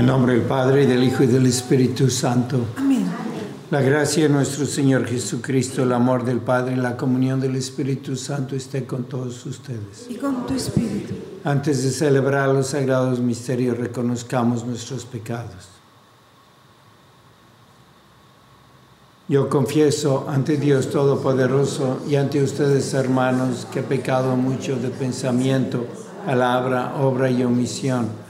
En nombre del Padre, y del Hijo y del Espíritu Santo. Amén. La gracia de nuestro Señor Jesucristo, el amor del Padre y la comunión del Espíritu Santo esté con todos ustedes. Y con tu Espíritu. Antes de celebrar los sagrados misterios, reconozcamos nuestros pecados. Yo confieso ante Dios Todopoderoso y ante ustedes, hermanos, que he pecado mucho de pensamiento, palabra, obra y omisión,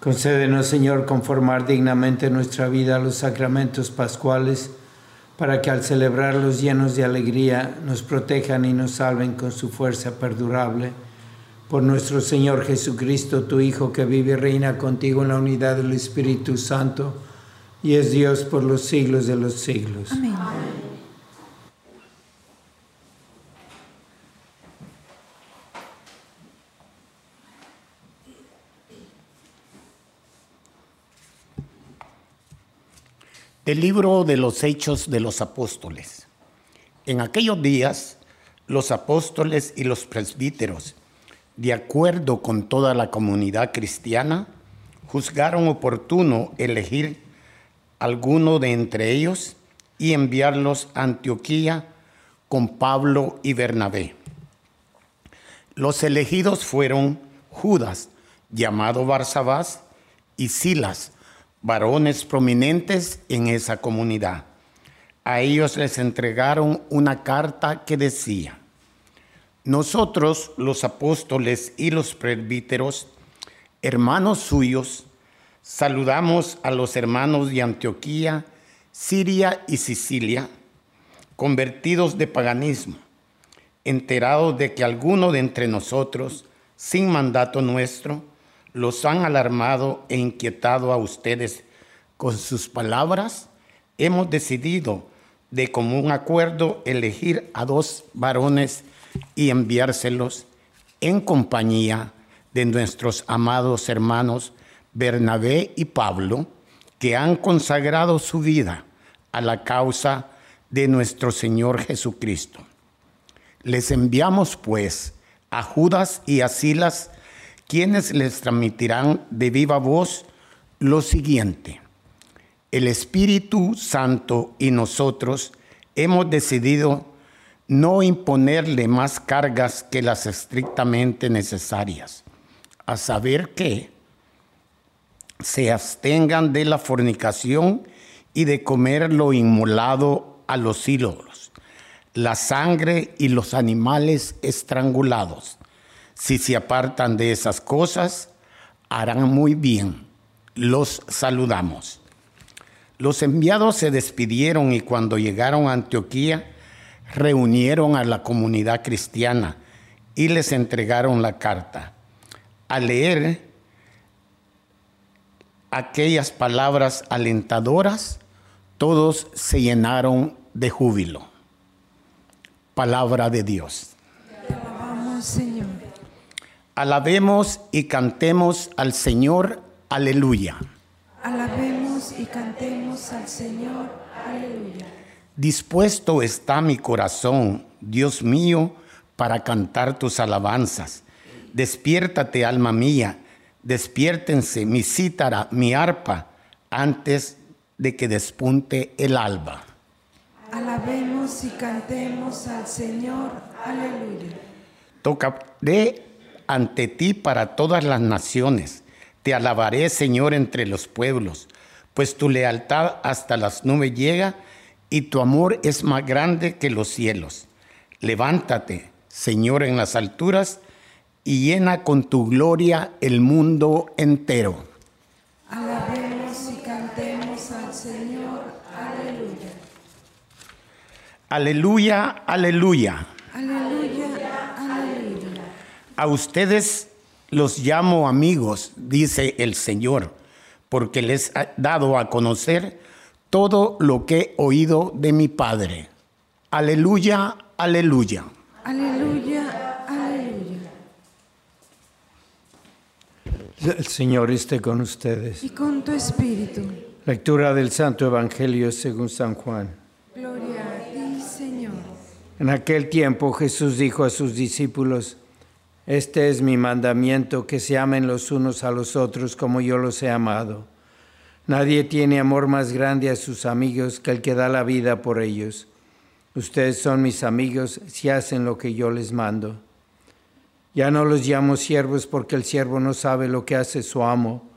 Concédenos, Señor, conformar dignamente nuestra vida a los sacramentos pascuales, para que al celebrarlos llenos de alegría nos protejan y nos salven con su fuerza perdurable. Por nuestro Señor Jesucristo, tu Hijo, que vive y reina contigo en la unidad del Espíritu Santo, y es Dios por los siglos de los siglos. Amén. El libro de los Hechos de los Apóstoles. En aquellos días, los apóstoles y los presbíteros, de acuerdo con toda la comunidad cristiana, juzgaron oportuno elegir alguno de entre ellos y enviarlos a Antioquía con Pablo y Bernabé. Los elegidos fueron Judas, llamado Barsabás, y Silas, varones prominentes en esa comunidad. A ellos les entregaron una carta que decía, nosotros los apóstoles y los presbíteros, hermanos suyos, saludamos a los hermanos de Antioquía, Siria y Sicilia, convertidos de paganismo, enterados de que alguno de entre nosotros, sin mandato nuestro, los han alarmado e inquietado a ustedes con sus palabras, hemos decidido de común acuerdo elegir a dos varones y enviárselos en compañía de nuestros amados hermanos Bernabé y Pablo, que han consagrado su vida a la causa de nuestro Señor Jesucristo. Les enviamos pues a Judas y a Silas, quienes les transmitirán de viva voz lo siguiente. El Espíritu Santo y nosotros hemos decidido no imponerle más cargas que las estrictamente necesarias, a saber que se abstengan de la fornicación y de comer lo inmolado a los ídolos, la sangre y los animales estrangulados. Si se apartan de esas cosas, harán muy bien. Los saludamos. Los enviados se despidieron y cuando llegaron a Antioquía, reunieron a la comunidad cristiana y les entregaron la carta. Al leer aquellas palabras alentadoras, todos se llenaron de júbilo. Palabra de Dios. Alabemos y cantemos al Señor. Aleluya. Alabemos y cantemos al Señor. Aleluya. Dispuesto está mi corazón, Dios mío, para cantar tus alabanzas. Despiértate, alma mía, despiértense mi cítara, mi arpa, antes de que despunte el alba. Alabemos y cantemos al Señor. Aleluya. Tocaré ante ti para todas las naciones. Te alabaré, Señor, entre los pueblos, pues tu lealtad hasta las nubes llega y tu amor es más grande que los cielos. Levántate, Señor, en las alturas y llena con tu gloria el mundo entero. Alabemos y cantemos al Señor. Aleluya. Aleluya, aleluya. A ustedes los llamo amigos, dice el Señor, porque les ha dado a conocer todo lo que he oído de mi Padre. Aleluya, aleluya. Aleluya. Aleluya. El Señor esté con ustedes. Y con tu espíritu. Lectura del Santo Evangelio según San Juan. Gloria a ti, Señor. En aquel tiempo Jesús dijo a sus discípulos, Este es mi mandamiento, que se amen los unos a los otros como yo los he amado. Nadie tiene amor más grande a sus amigos que el que da la vida por ellos. Ustedes son mis amigos si hacen lo que yo les mando. Ya no los llamo siervos porque el siervo no sabe lo que hace su amo.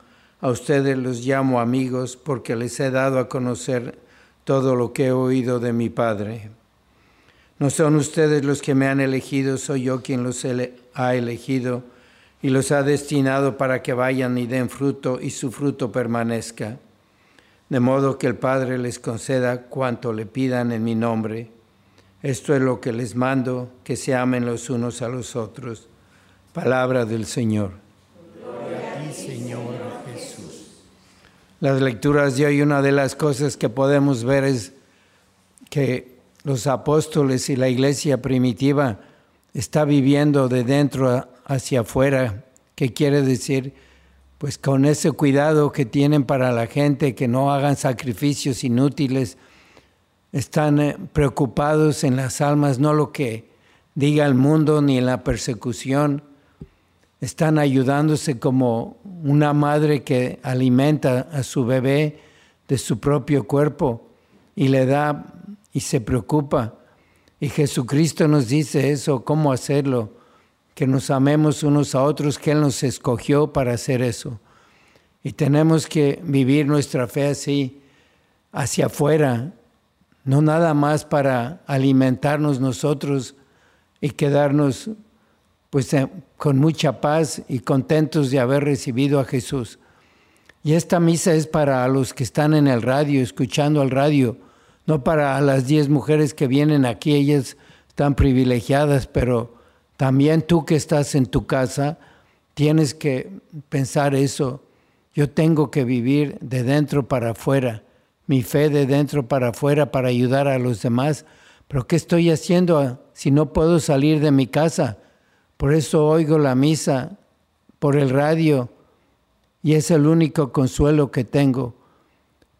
A ustedes los llamo amigos porque les he dado a conocer todo lo que he oído de mi Padre. No son ustedes los que me han elegido, soy yo quien los ha elegido y los ha destinado para que vayan y den fruto y su fruto permanezca. De modo que el Padre les conceda cuanto le pidan en mi nombre. Esto es lo que les mando, que se amen los unos a los otros. Palabra del Señor. Gloria a ti, Señor Jesús. Las lecturas de hoy, una de las cosas que podemos ver es que los apóstoles y la iglesia primitiva está viviendo de dentro hacia afuera, que quiere decir, pues con ese cuidado que tienen para la gente, que no hagan sacrificios inútiles, están eh, preocupados en las almas, no lo que diga el mundo ni en la persecución, están ayudándose como una madre que alimenta a su bebé de su propio cuerpo y le da y se preocupa. Y Jesucristo nos dice eso, cómo hacerlo, que nos amemos unos a otros, que Él nos escogió para hacer eso. Y tenemos que vivir nuestra fe así, hacia afuera, no nada más para alimentarnos nosotros y quedarnos pues con mucha paz y contentos de haber recibido a Jesús. Y esta misa es para los que están en el radio, escuchando al radio, no para las diez mujeres que vienen aquí, ellas están privilegiadas, pero también tú que estás en tu casa, tienes que pensar eso. Yo tengo que vivir de dentro para afuera, mi fe de dentro para afuera para ayudar a los demás. Pero ¿qué estoy haciendo si no puedo salir de mi casa? Por eso oigo la misa por el radio y es el único consuelo que tengo.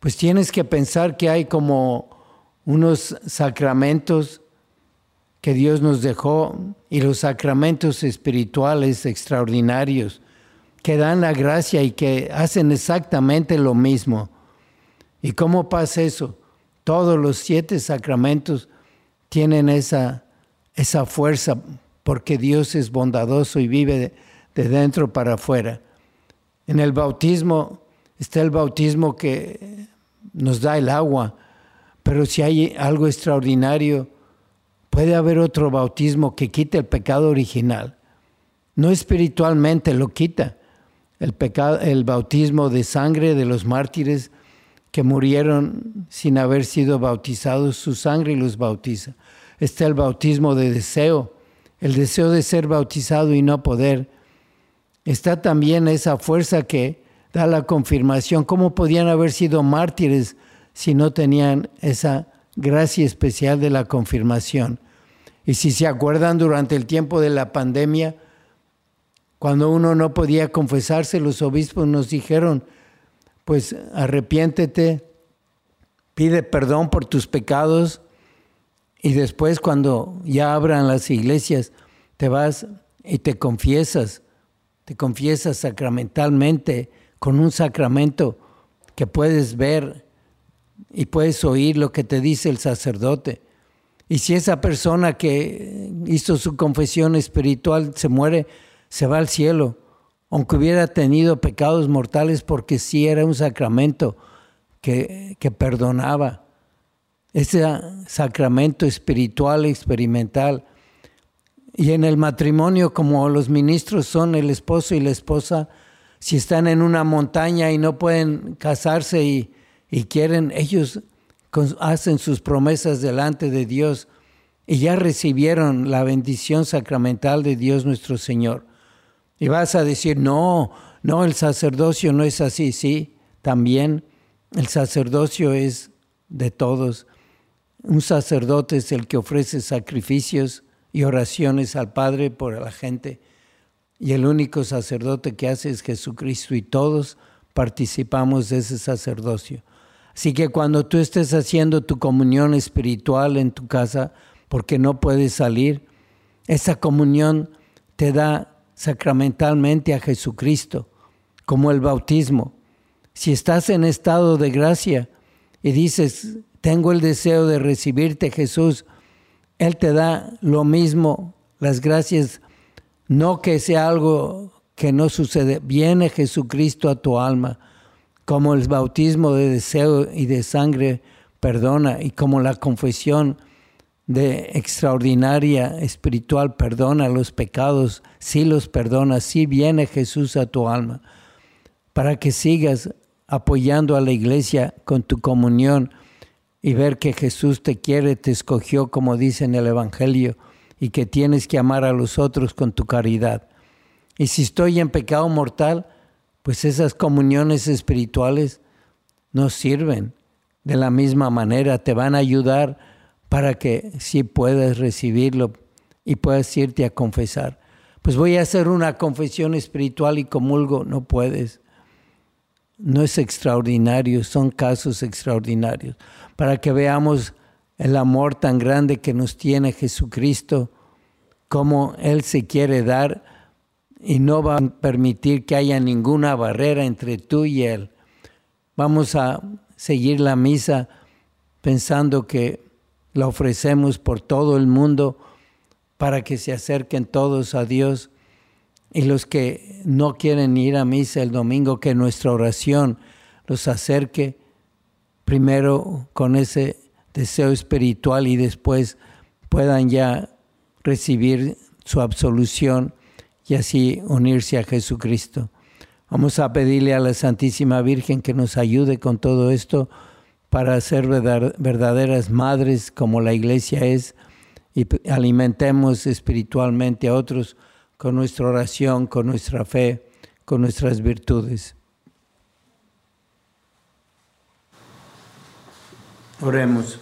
Pues tienes que pensar que hay como unos sacramentos que Dios nos dejó y los sacramentos espirituales extraordinarios que dan la gracia y que hacen exactamente lo mismo. ¿Y cómo pasa eso? Todos los siete sacramentos tienen esa esa fuerza porque Dios es bondadoso y vive de, de dentro para afuera. En el bautismo está el bautismo que nos da el agua, pero si hay algo extraordinario, puede haber otro bautismo que quite el pecado original. No espiritualmente lo quita. El, pecado, el bautismo de sangre de los mártires que murieron sin haber sido bautizados, su sangre los bautiza. Está el bautismo de deseo, el deseo de ser bautizado y no poder. Está también esa fuerza que da la confirmación. ¿Cómo podían haber sido mártires si no tenían esa gracia especial de la confirmación? Y si se acuerdan durante el tiempo de la pandemia, cuando uno no podía confesarse, los obispos nos dijeron, pues arrepiéntete, pide perdón por tus pecados y después cuando ya abran las iglesias, te vas y te confiesas, te confiesas sacramentalmente con un sacramento que puedes ver y puedes oír lo que te dice el sacerdote. Y si esa persona que hizo su confesión espiritual se muere, se va al cielo, aunque hubiera tenido pecados mortales, porque sí era un sacramento que, que perdonaba. Ese sacramento espiritual, experimental. Y en el matrimonio, como los ministros son el esposo y la esposa, si están en una montaña y no pueden casarse y, quieren, ellos hacen sus promesas delante de Dios y ya recibieron la bendición sacramental de Dios nuestro Señor. Y vas a decir, no, no, el sacerdocio no es así, sí, también el sacerdocio es de todos. Un sacerdote es el que ofrece sacrificios y oraciones al Padre por la gente. Y el único sacerdote que hace es Jesucristo y todos participamos de ese sacerdocio. Así que cuando tú estés haciendo tu comunión espiritual en tu casa, porque no puedes salir, esa comunión te da sacramentalmente a Jesucristo, como el bautismo. Si estás en estado de gracia y dices, tengo el deseo de recibirte Jesús, Él te da lo mismo, las gracias, no que sea algo que no sucede, viene Jesucristo a tu alma como el bautismo de deseo y de sangre perdona y como la confesión de extraordinaria espiritual perdona los pecados, sí los perdona, sí viene Jesús a tu alma, para que sigas apoyando a la iglesia con tu comunión y ver que Jesús te quiere, te escogió como dice en el Evangelio y que tienes que amar a los otros con tu caridad. Y si estoy en pecado mortal, pues esas comuniones espirituales nos sirven de la misma manera, te van a ayudar para que sí puedas recibirlo y puedas irte a confesar. Pues voy a hacer una confesión espiritual y comulgo, no puedes. No es extraordinario, son casos extraordinarios, para que veamos el amor tan grande que nos tiene Jesucristo, cómo Él se quiere dar y no va a permitir que haya ninguna barrera entre tú y Él. Vamos a seguir la misa pensando que la ofrecemos por todo el mundo para que se acerquen todos a Dios y los que no quieren ir a misa el domingo, que nuestra oración los acerque primero con ese deseo espiritual y después puedan ya recibir su absolución y así unirse a Jesucristo. Vamos a pedirle a la Santísima Virgen que nos ayude con todo esto para ser verdaderas madres como la iglesia es y alimentemos espiritualmente a otros con nuestra oración, con nuestra fe, con nuestras virtudes. Oremos.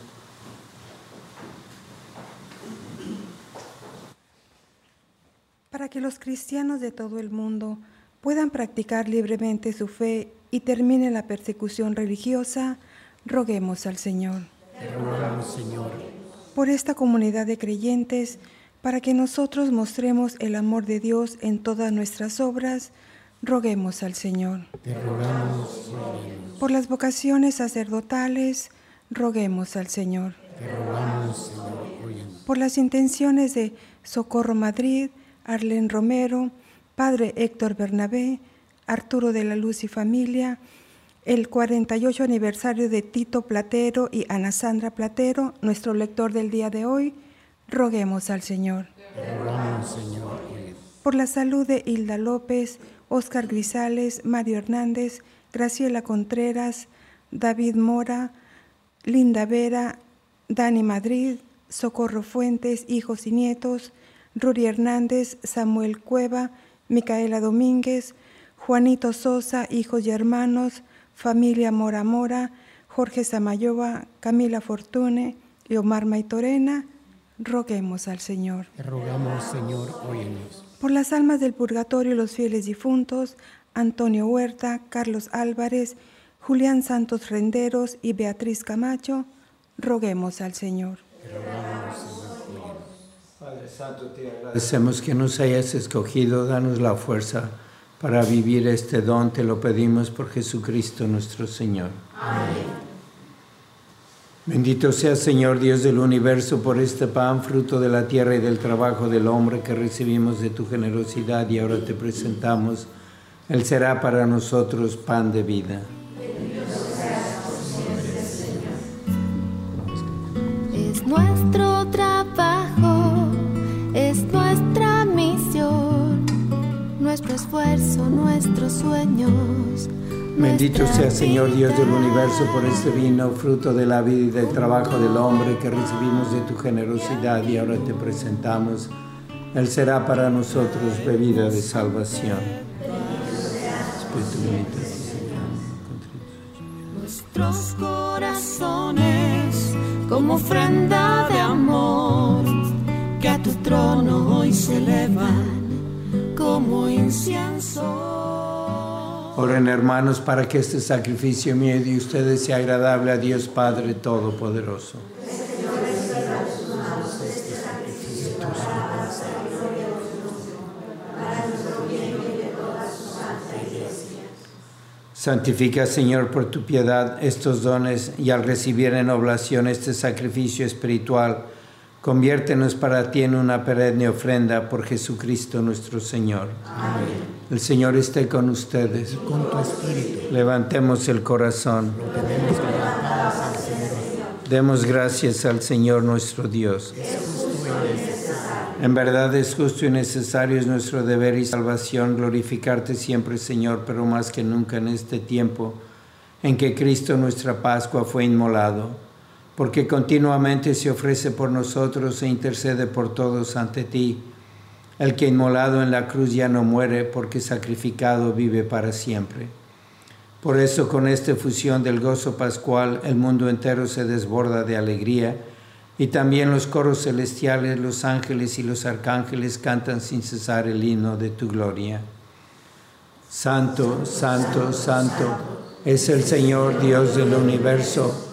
para que los cristianos de todo el mundo puedan practicar libremente su fe y termine la persecución religiosa, roguemos al Señor. rogamos, Señor. Por esta comunidad de creyentes, para que nosotros mostremos el amor de Dios en todas nuestras obras, roguemos al Señor. Te rogamos, Por las vocaciones sacerdotales, roguemos al Señor. Por las intenciones de Socorro Madrid, Arlen Romero, Padre Héctor Bernabé, Arturo de la Luz y familia, el 48 aniversario de Tito Platero y Ana Sandra Platero, nuestro lector del día de hoy, roguemos al Señor. Por la salud de Hilda López, Óscar Grisales, Mario Hernández, Graciela Contreras, David Mora, Linda Vera, Dani Madrid, Socorro Fuentes, hijos y nietos, Ruri Hernández, Samuel Cueva, Micaela Domínguez, Juanito Sosa, hijos y hermanos, familia Mora Mora, Jorge Samayoa, Camila Fortune y Omar Maitorena, roguemos al Señor. Te rogamos, Señor, óyenos. Por las almas del purgatorio y los fieles difuntos, Antonio Huerta, Carlos Álvarez, Julián Santos Renderos y Beatriz Camacho, roguemos al Señor. Padre Santo, te agradecemos que nos hayas escogido, danos la fuerza para vivir este don, te lo pedimos por Jesucristo nuestro Señor. Amén. Bendito sea Señor Dios del universo por este pan, fruto de la tierra y del trabajo del hombre que recibimos de tu generosidad y ahora te presentamos. Él será para nosotros pan de vida. Es nuestro esfuerzo, nuestros sueños. Bendito sea Señor Dios del universo por este vino, fruto de la vida y del trabajo del hombre que recibimos de tu generosidad y ahora te presentamos. Él será para nosotros bebida de salvación. Nuestros corazones como ofrenda de amor que a tu trono hoy se elevan como incienso. Oren hermanos para que este sacrificio mío de ustedes sea agradable a Dios Padre Todopoderoso. Santifica, Señor, por tu piedad estos dones y al recibir en oblación este sacrificio espiritual, conviértenos para ti en una perenne ofrenda por Jesucristo nuestro Señor. Amén. El Señor esté con ustedes. Con tu espíritu. Levantemos el corazón. Demos gracias al Señor nuestro Dios. En verdad es justo y necesario, es nuestro deber y salvación glorificarte siempre, Señor, pero más que nunca en este tiempo en que Cristo nuestra Pascua fue inmolado, porque continuamente se ofrece por nosotros e intercede por todos ante ti. El que inmolado en la cruz ya no muere, porque sacrificado vive para siempre. Por eso con esta fusión del gozo pascual el mundo entero se desborda de alegría y también los coros celestiales, los ángeles y los arcángeles cantan sin cesar el himno de tu gloria. Santo, santo, santo es el Señor Dios del universo.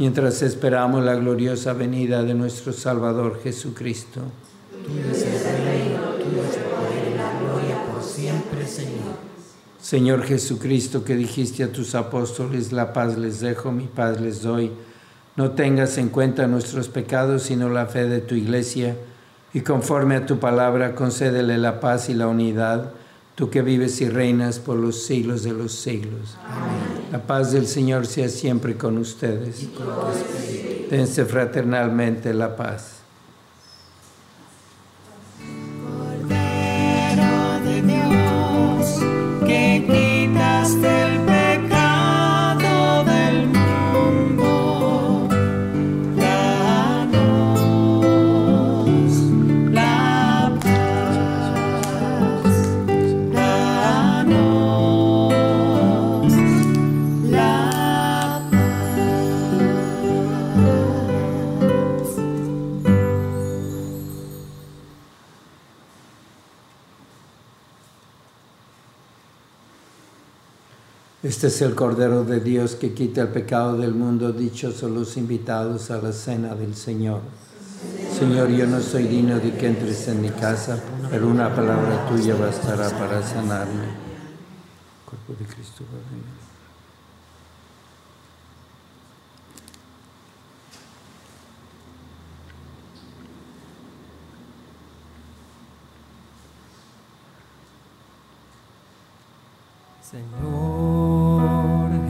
mientras esperamos la gloriosa venida de nuestro Salvador Jesucristo. La gloria por siempre, Señor. Señor Jesucristo, que dijiste a tus apóstoles, la paz les dejo, mi paz les doy. No tengas en cuenta nuestros pecados, sino la fe de tu iglesia, y conforme a tu palabra, concédele la paz y la unidad tú que vives y reinas por los siglos de los siglos. Amén. La paz del Señor sea siempre con ustedes. Dense fraternalmente la paz. Este es el Cordero de Dios que quita el pecado del mundo. Dichosos los invitados a la cena del Señor. Señor, yo no soy digno de que entres en mi casa, pero una palabra tuya bastará para sanarme. Cuerpo de Cristo. Señor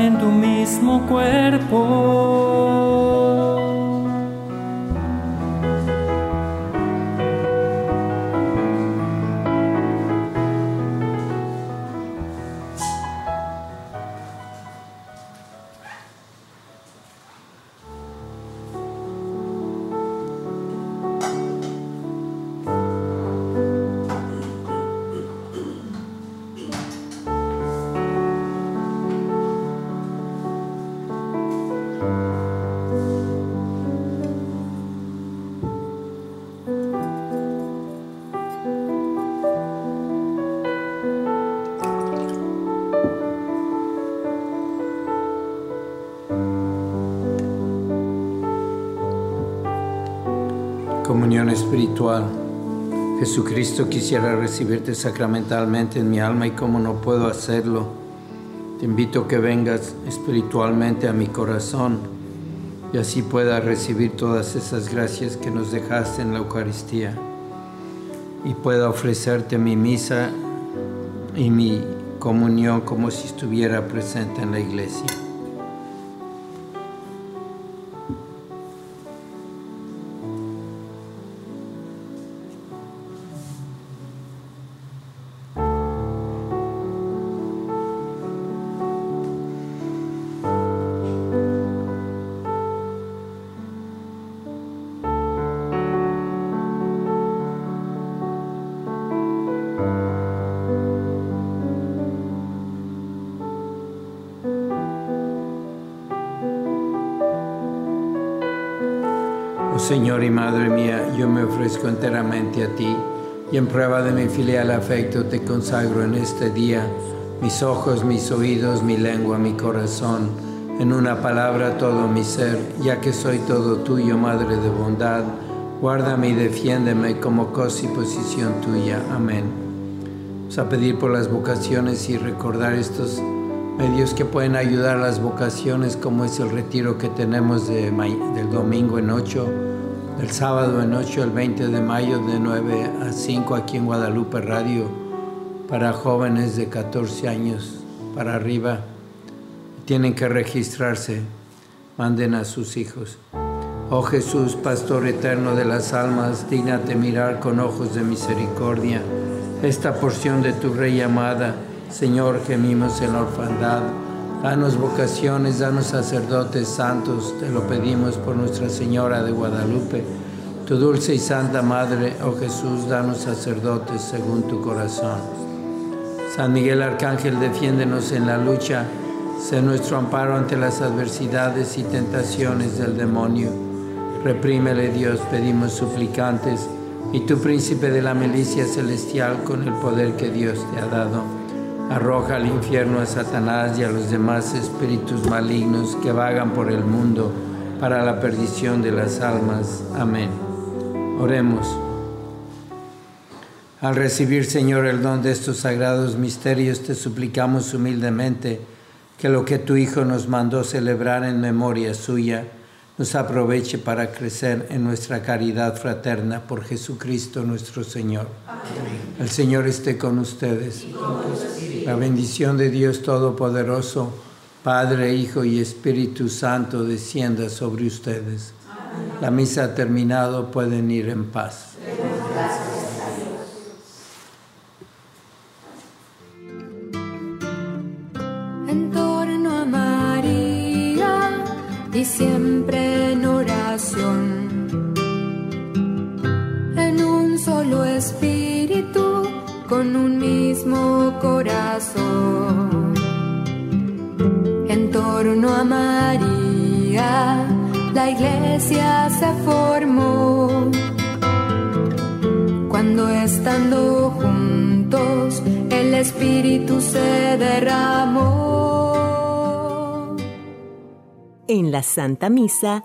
en tu mismo cuerpo. Espiritual. Jesucristo quisiera recibirte sacramentalmente en mi alma y como no puedo hacerlo, te invito a que vengas espiritualmente a mi corazón y así pueda recibir todas esas gracias que nos dejaste en la Eucaristía y pueda ofrecerte mi misa y mi comunión como si estuviera presente en la iglesia. Señor y Madre mía, yo me ofrezco enteramente a ti y en prueba de mi filial afecto te consagro en este día mis ojos, mis oídos, mi lengua, mi corazón, en una palabra todo mi ser, ya que soy todo tuyo, Madre de bondad, guárdame y defiéndeme como cosa y posición tuya. Amén. Vamos a pedir por las vocaciones y recordar estos medios que pueden ayudar a las vocaciones, como es el retiro que tenemos de, del domingo en 8 el sábado en 8, el 20 de mayo, de 9 a 5, aquí en Guadalupe Radio, para jóvenes de 14 años para arriba. Tienen que registrarse, manden a sus hijos. Oh Jesús, Pastor eterno de las almas, dígnate mirar con ojos de misericordia esta porción de tu Rey amada. Señor, gemimos en la orfandad. Danos vocaciones, danos sacerdotes santos, te lo pedimos por Nuestra Señora de Guadalupe. Tu dulce y santa Madre, oh Jesús, danos sacerdotes según tu corazón. San Miguel Arcángel, defiéndenos en la lucha, sé nuestro amparo ante las adversidades y tentaciones del demonio. Reprímele Dios, pedimos suplicantes, y tu príncipe de la milicia celestial, con el poder que Dios te ha dado Arroja al infierno a Satanás y a los demás espíritus malignos que vagan por el mundo para la perdición de las almas. Amén. Oremos. Al recibir, Señor, el don de estos sagrados misterios, te suplicamos humildemente que lo que tu Hijo nos mandó celebrar en memoria suya, nos aproveche para crecer en nuestra caridad fraterna por Jesucristo nuestro Señor. Amén. El Señor esté con ustedes. La bendición de Dios Todopoderoso, Padre, Hijo y Espíritu Santo, descienda sobre ustedes. La misa ha terminado, pueden ir en paz. Mismo corazón. En torno a María, la iglesia se formó. Cuando estando juntos, el Espíritu se derramó. En la Santa Misa